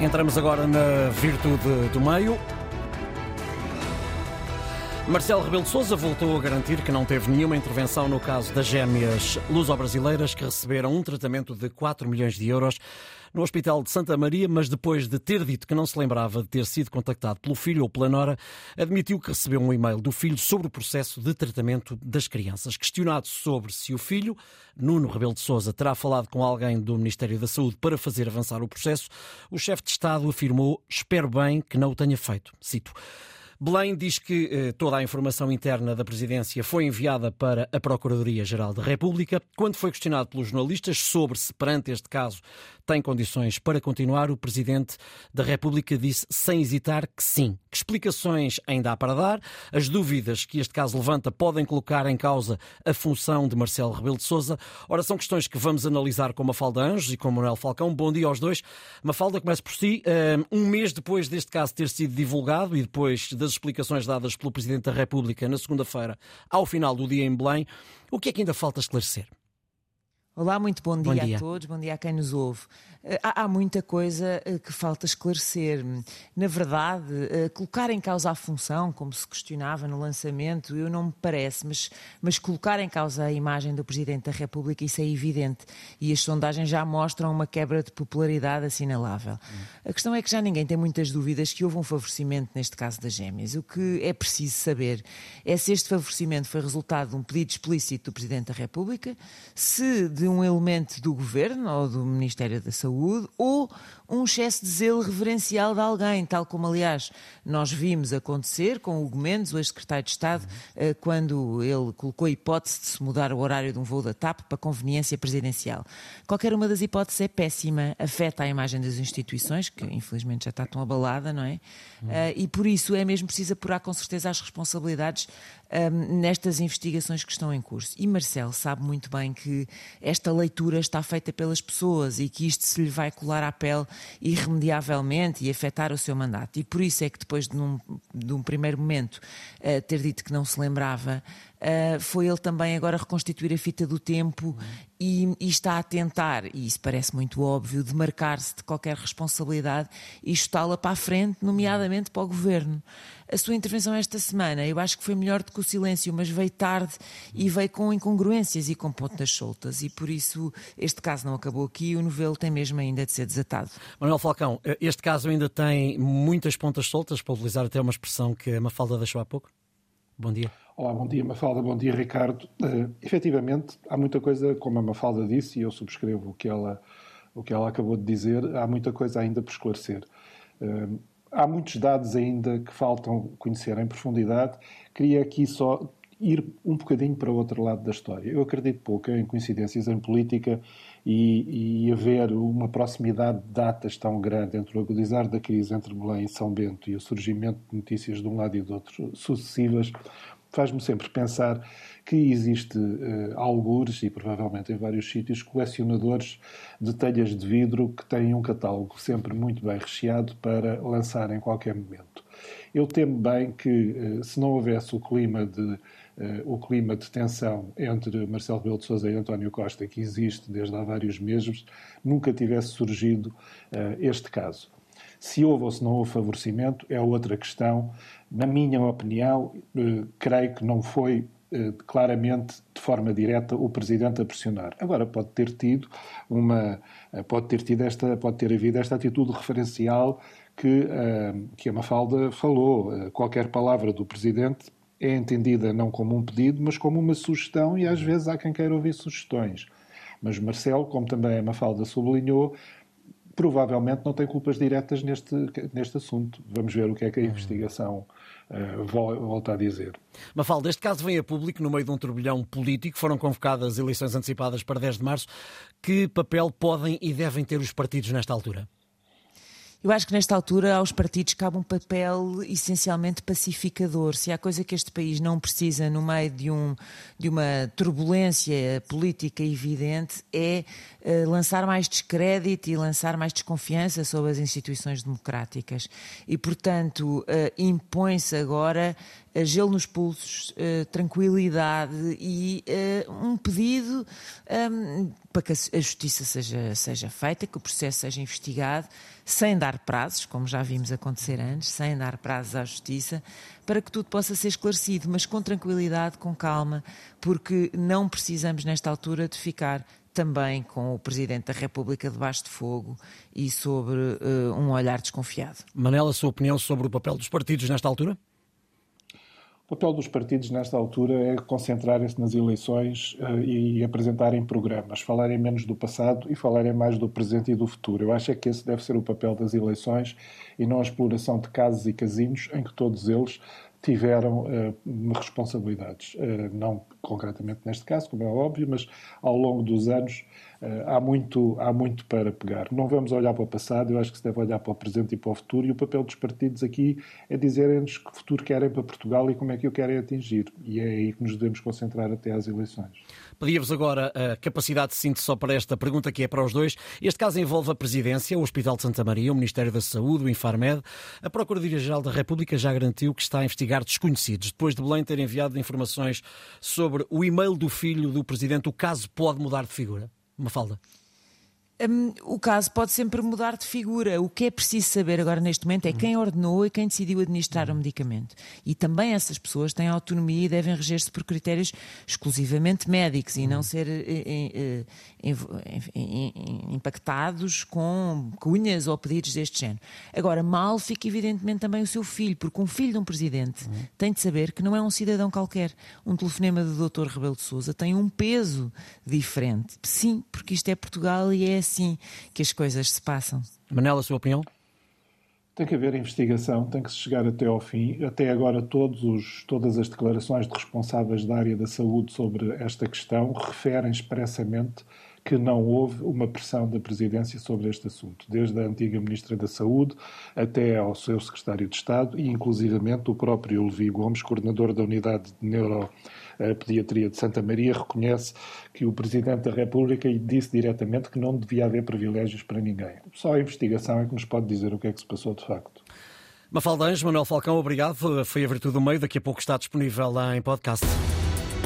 Entramos agora na virtude do meio. Marcelo Rebelo de Sousa voltou a garantir que não teve nenhuma intervenção no caso das gêmeas luso-brasileiras que receberam um tratamento de 4 milhões de euros no Hospital de Santa Maria, mas depois de ter dito que não se lembrava de ter sido contactado pelo filho ou pela nora, admitiu que recebeu um e-mail do filho sobre o processo de tratamento das crianças. Questionado sobre se o filho, Nuno Rebelo de Sousa, terá falado com alguém do Ministério da Saúde para fazer avançar o processo, o chefe de Estado afirmou: Espero bem que não o tenha feito. Cito. Belém diz que eh, toda a informação interna da presidência foi enviada para a Procuradoria-Geral da República. Quando foi questionado pelos jornalistas sobre se, perante este caso, tem condições para continuar, o presidente da República disse sem hesitar que sim. Que explicações ainda há para dar? As dúvidas que este caso levanta podem colocar em causa a função de Marcelo Rebelo de Sousa. Ora, são questões que vamos analisar com Mafalda Anjos e com Manuel Falcão. Bom dia aos dois. Mafalda, começa por si. Um mês depois deste caso ter sido divulgado e depois das explicações dadas pelo Presidente da República na segunda-feira, ao final do dia em Belém, o que é que ainda falta esclarecer? Olá, muito bom dia, bom dia, a todos, bom dia a quem nos ouve. Eh, há, há, muita coisa eh, que falta esclarecer. Na verdade, eh, colocar em causa a função, como se questionava no lançamento, eu não me parece, mas, mas colocar em causa a imagem do Presidente da República, isso é evidente. E as sondagens já mostram uma quebra de popularidade assinalável. Hum. A questão é que já ninguém tem muitas dúvidas que houve um favorecimento neste caso das gêmeas. O que é preciso saber é se este favorecimento foi resultado de um pedido explícito do Presidente da República, se de um elemento do governo ou do Ministério da Saúde ou um excesso de zelo reverencial de alguém, tal como, aliás, nós vimos acontecer com o Hugo Mendes, o ex-secretário de Estado, eh, quando ele colocou a hipótese de se mudar o horário de um voo da TAP para conveniência presidencial. Qualquer uma das hipóteses é péssima, afeta a imagem das instituições, que infelizmente já está tão abalada, não é? Uhum. E por isso é mesmo preciso apurar com certeza as responsabilidades um, nestas investigações que estão em curso. E Marcelo sabe muito bem que esta leitura está feita pelas pessoas e que isto se lhe vai colar à pele irremediavelmente e afetar o seu mandato. E por isso é que depois de, de um primeiro momento uh, ter dito que não se lembrava, uh, foi ele também agora reconstituir a fita do tempo e, e, está a tentar, e isso parece muito óbvio, demarcar-se de qualquer responsabilidade e chutá-la para a frente, nomeadamente para o governo. A sua intervenção esta semana, eu acho que foi melhor do que o silêncio, mas veio tarde e veio com incongruências e com pontas soltas, e por isso este caso não acabou aqui e o novelo tem mesmo ainda de ser desatado. Manuel Falcão, este caso ainda tem muitas pontas soltas, para utilizar até uma expressão que a Mafalda deixou há pouco? Bom dia. Olá, bom dia Mafalda, bom dia Ricardo. Uh, efetivamente, há muita coisa, como a Mafalda disse, e eu subscrevo o que ela, o que ela acabou de dizer, há muita coisa ainda por esclarecer. Uh, há muitos dados ainda que faltam conhecer em profundidade. Queria aqui só ir um bocadinho para o outro lado da história. Eu acredito pouco em coincidências em política e, e haver uma proximidade de datas tão grande entre o agudizar da crise entre Belém e São Bento e o surgimento de notícias de um lado e do outro sucessivas faz-me sempre pensar que existe uh, algures, e provavelmente em vários sítios, colecionadores de telhas de vidro que têm um catálogo sempre muito bem recheado para lançar em qualquer momento. Eu temo bem que, uh, se não houvesse o clima de uh, o clima de tensão entre Marcelo Rebelo de Sousa e António Costa, que existe desde há vários meses, nunca tivesse surgido este caso. Se houve ou se não houve favorecimento é outra questão. Na minha opinião, eh, creio que não foi eh, claramente de forma direta o presidente a pressionar. Agora pode ter tido uma eh, pode ter tido esta pode ter havido esta atitude referencial que que a Mafalda falou. Qualquer palavra do presidente é entendida não como um pedido, mas como uma sugestão e às vezes há quem queira ouvir sugestões. Mas Marcelo, como também a Mafalda sublinhou, provavelmente não tem culpas diretas neste, neste assunto. Vamos ver o que é que a investigação uh, volta a dizer. Mafalda, este caso vem a público no meio de um turbilhão político. Foram convocadas eleições antecipadas para 10 de março. Que papel podem e devem ter os partidos nesta altura? Eu acho que nesta altura aos partidos cabe um papel essencialmente pacificador. Se há coisa que este país não precisa no meio de, um, de uma turbulência política evidente é uh, lançar mais descrédito e lançar mais desconfiança sobre as instituições democráticas. E, portanto, uh, impõe-se agora gelo nos pulsos, tranquilidade e um pedido um, para que a justiça seja, seja feita, que o processo seja investigado, sem dar prazos, como já vimos acontecer antes, sem dar prazos à justiça, para que tudo possa ser esclarecido, mas com tranquilidade, com calma, porque não precisamos, nesta altura, de ficar também com o Presidente da República debaixo de fogo e sobre uh, um olhar desconfiado. Manela, a sua opinião sobre o papel dos partidos nesta altura? O papel dos partidos nesta altura é concentrarem-se nas eleições uh, e apresentarem programas, falarem menos do passado e falarem mais do presente e do futuro. Eu acho é que esse deve ser o papel das eleições e não a exploração de casos e casinos em que todos eles tiveram uh, responsabilidades. Uh, não concretamente neste caso, como é óbvio, mas ao longo dos anos há, muito, há muito para pegar. Não vamos olhar para o passado, eu acho que se deve olhar para o presente e para o futuro, e o papel dos partidos aqui é dizerem-nos que futuro querem para Portugal e como é que o querem atingir. E é aí que nos devemos concentrar até às eleições. Pedia-vos agora a capacidade de síntese só para esta pergunta que é para os dois. Este caso envolve a Presidência, o Hospital de Santa Maria, o Ministério da Saúde, o Infarmed. A Procuradoria-Geral da República já garantiu que está a investigar desconhecidos. Depois de Belém ter enviado informações sobre o e-mail do filho do Presidente, o caso pode mudar de figura? Mafalda. Um, o caso pode sempre mudar de figura. O que é preciso saber agora neste momento é quem ordenou e quem decidiu administrar o medicamento. E também essas pessoas têm autonomia e devem reger-se por critérios exclusivamente médicos e não ser eh, eh, impactados com cunhas ou pedidos deste género. Agora, mal fica evidentemente também o seu filho, porque um filho de um presidente tem de saber que não é um cidadão qualquer. Um telefonema do Dr. Rebelo de Sousa tem um peso diferente. Sim, porque isto é Portugal e é assim que as coisas se passam. Manela, a sua opinião? Tem que haver investigação, tem que se chegar até ao fim. Até agora, os, todas as declarações de responsáveis da área da saúde sobre esta questão referem expressamente que não houve uma pressão da Presidência sobre este assunto, desde a antiga Ministra da Saúde até ao seu Secretário de Estado e, inclusivamente, o próprio Levi Gomes, coordenador da Unidade de Neuropediatria de Santa Maria, reconhece que o Presidente da República disse diretamente que não devia haver privilégios para ninguém. Só a investigação é que nos pode dizer o que é que se passou de facto. Mafalda Anjo, Manuel Falcão, obrigado. Foi a Virtude do Meio. Daqui a pouco está disponível lá em podcast.